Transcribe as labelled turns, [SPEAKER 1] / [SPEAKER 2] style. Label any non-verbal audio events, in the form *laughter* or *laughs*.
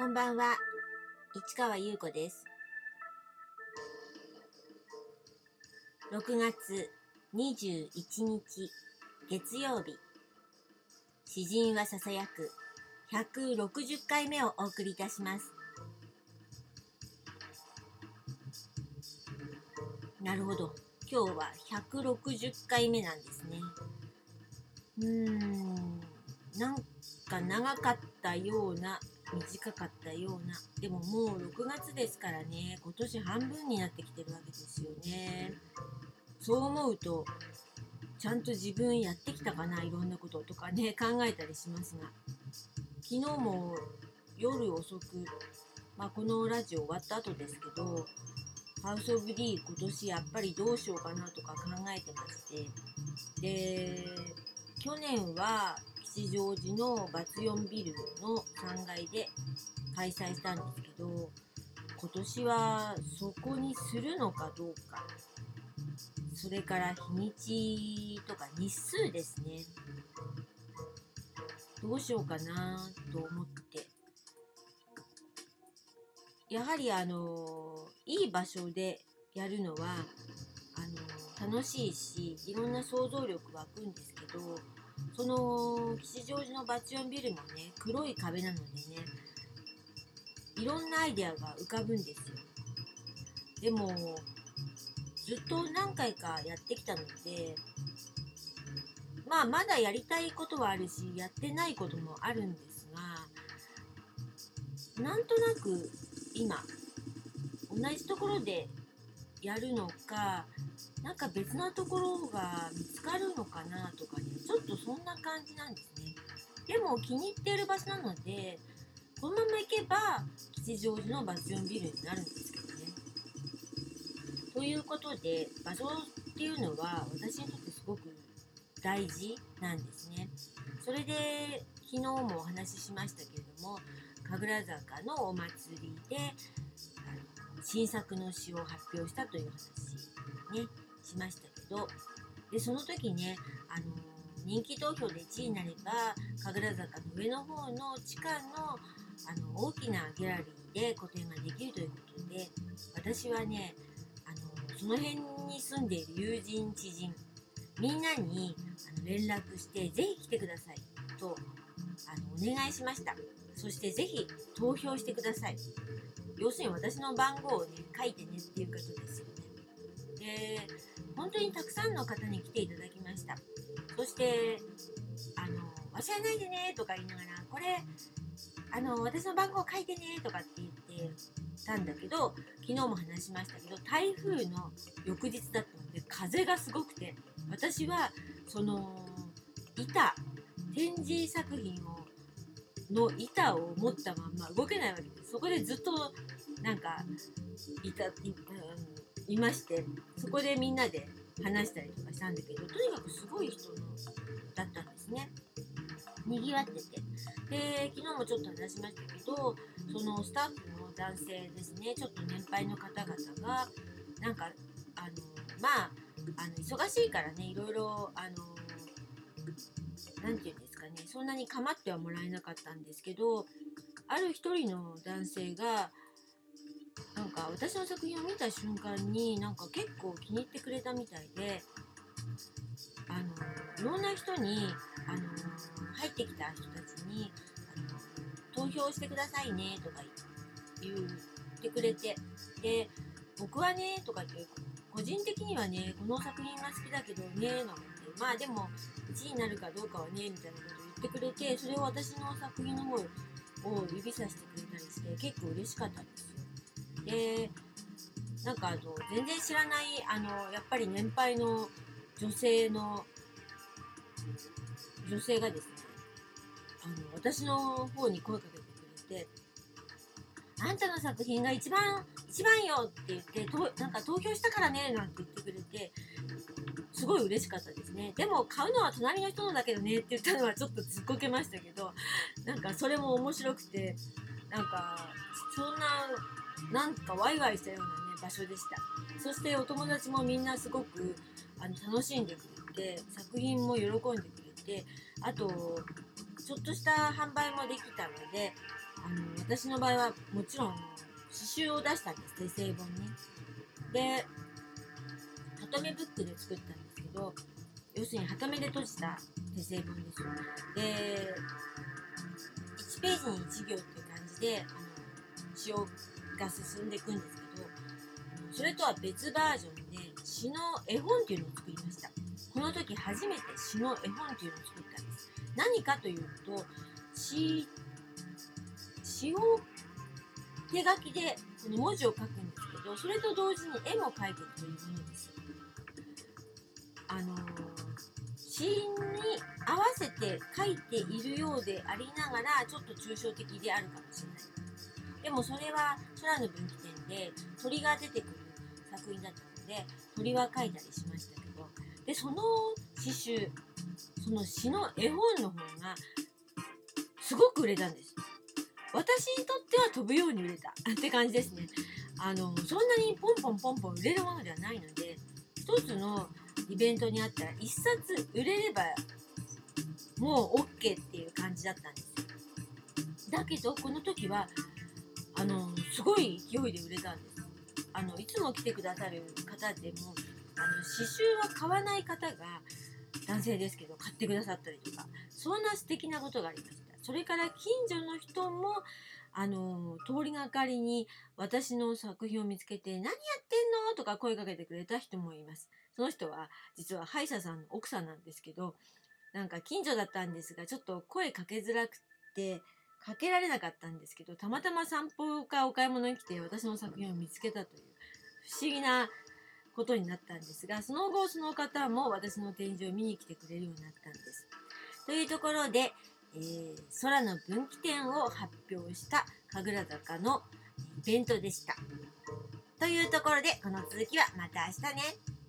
[SPEAKER 1] こんばんは。市川優子です。6月21日月曜日。詩人はささやく。160回目をお送りいたします。なるほど。今日は160回目なんですね。うーん。なんか長かったような短かったような。でももう6月ですからね。今年半分になってきてるわけですよね。そう思うとちゃんと自分やってきたかな？いろんなこととかね *laughs* 考えたりしますが。昨日も夜遅く、まあ、このラジオ終わった後ですけどハウス・オブ・リー今年やっぱりどうしようかなとか考えてまして。で去年は吉祥寺のバツ4ビルの3階で開催したんですけど今年はそこにするのかどうか。それから日にちとか日数ですね。どうしようかなと思って。やはりあのいい場所でやるのはあの楽しいしいろんな想像力湧くんですけどその吉祥寺のバチオンビルもね黒い壁なのでねいろんなアイデアが浮かぶんですよ。でもずっと何回かやってきたのでまあまだやりたいことはあるしやってないこともあるんですがなんとなく今同じところでやるのかなんか別なところが見つかるのかなとかねちょっとそんな感じなんですね。でも気に入っている場所なのでこのまま行けば吉祥寺のバス4ビルになるんですけどね。ということで場所っていうのは私にとってすごく大事なんですね。それで昨日もお話ししましたけれども神楽坂のお祭りで新作の詩を発表したという話ねしましたけど。でその時ねあの人気投票で1位になれば神楽坂の上の方の地下のあの大きなギャラリーで個展ができるということで私はねあのその辺に住んでいる友人知人みんなにあの連絡してぜひ来てくださいとあのお願いしました。そしてぜひ投票してください。要するに私の番号をね書いてねっていうことですよね。で本当にたくさんの方に来ていただきました。そしてあの忘れないでねとか言いながらこれあの私の番号書いてねとかって言ってたんだけど昨日も話しましたけど台風の翌日だったので風がすごくて私はその板展示作品をの板を持ったまんま動けないわけです。そこでずっとなんかいたい,、いましてそこでみんなで話したりとかしたんだけどとにかくすごい人だったんですね。にぎわってて。で昨日もちょっと話しましたけどそのスタッフの男性ですねちょっと年配の方々がなんかあのまああの忙しいからねいろいろあの何て言うんですかねそんなに構ってはもらえなかったんですけどある一人の男性がなんか私の作品を見た瞬間になんか結構気に入ってくれたみたいであのいろんな人にあの入ってきた人たちにあの投票してくださいねとか言ってくれてで僕はねとか言って個人的にはねこの作品が好きだけどねなんてまあでも1位になるかどうかはねみたいなことを言ってくれてそれを私の作品の方を指さしてくれたりして結構嬉しかったんですよ。でなんかあの全然知らないあのやっぱり年配の女性の女性がですねあの私の方に声かけてくれて「あんたの作品が一番一番よ!」って言ってとなんか投票したからねなんて言ってくれてすごい嬉しかったですね。でも買うのは隣の人のだけどねって言ったのはちょっとずっこけましたけどなんかそれも面白くてなんかそんななんかワイワイしたようなね場所でした。そしてお友達もみんなすごくあの楽しんでくれて作品も喜んでくれてあとちょっとした販売もできたのであの私の場合はもちろん刺繍を出したんです。手製本ね。でハトメブックで作ったんですど要するにハトメで閉じた手製本ですよで1ページに1行っていう感じであの詩をが進んでいくんですけどそれとは別バージョンで詩の絵本っていうのを作りました。この時初めて詩の絵本っていうのを作ったんです。何かというと詩詩を手書きでその文字を書くんですけどそれと同時に絵も描いていくというものです。あの詩に合わせて書いているようでありながらちょっと抽象的であるかもしれない。でもそれは空の分岐点で鳥が出てくる作品だったので鳥は描いたりしましたけどでその詩集その詩の絵本の方がすごく売れたんです。私にとっては飛ぶように売れたって感じですね。あのそんなにポンポンポンポン売れるものではないので一つのイベントにあったら1冊売れればもう OK っていう感じだったんですだけどこの時はあのすごい勢いで売れたんですあのいつも来てくださる方でもあの刺繍は買わない方が男性ですけど買ってくださったりとかそんな素敵なことがありました。それから近所の人もあの通りがかりに私の作品を見つけて「何やってんの?」とか声かけてくれた人もいます。その人は実は歯医者さんの奥さんなんですけどなんか近所だったんですがちょっと声かけづらくてかけられなかったんですけどたまたま散歩かお買い物に来て私の作品を見つけたという不思議なことになったんですがその後その方も私の展示を見に来てくれるようになったんです。というところで、えー、空の分岐点を発表した神楽坂のイベントでした。というところでこの続きはまた明日ね。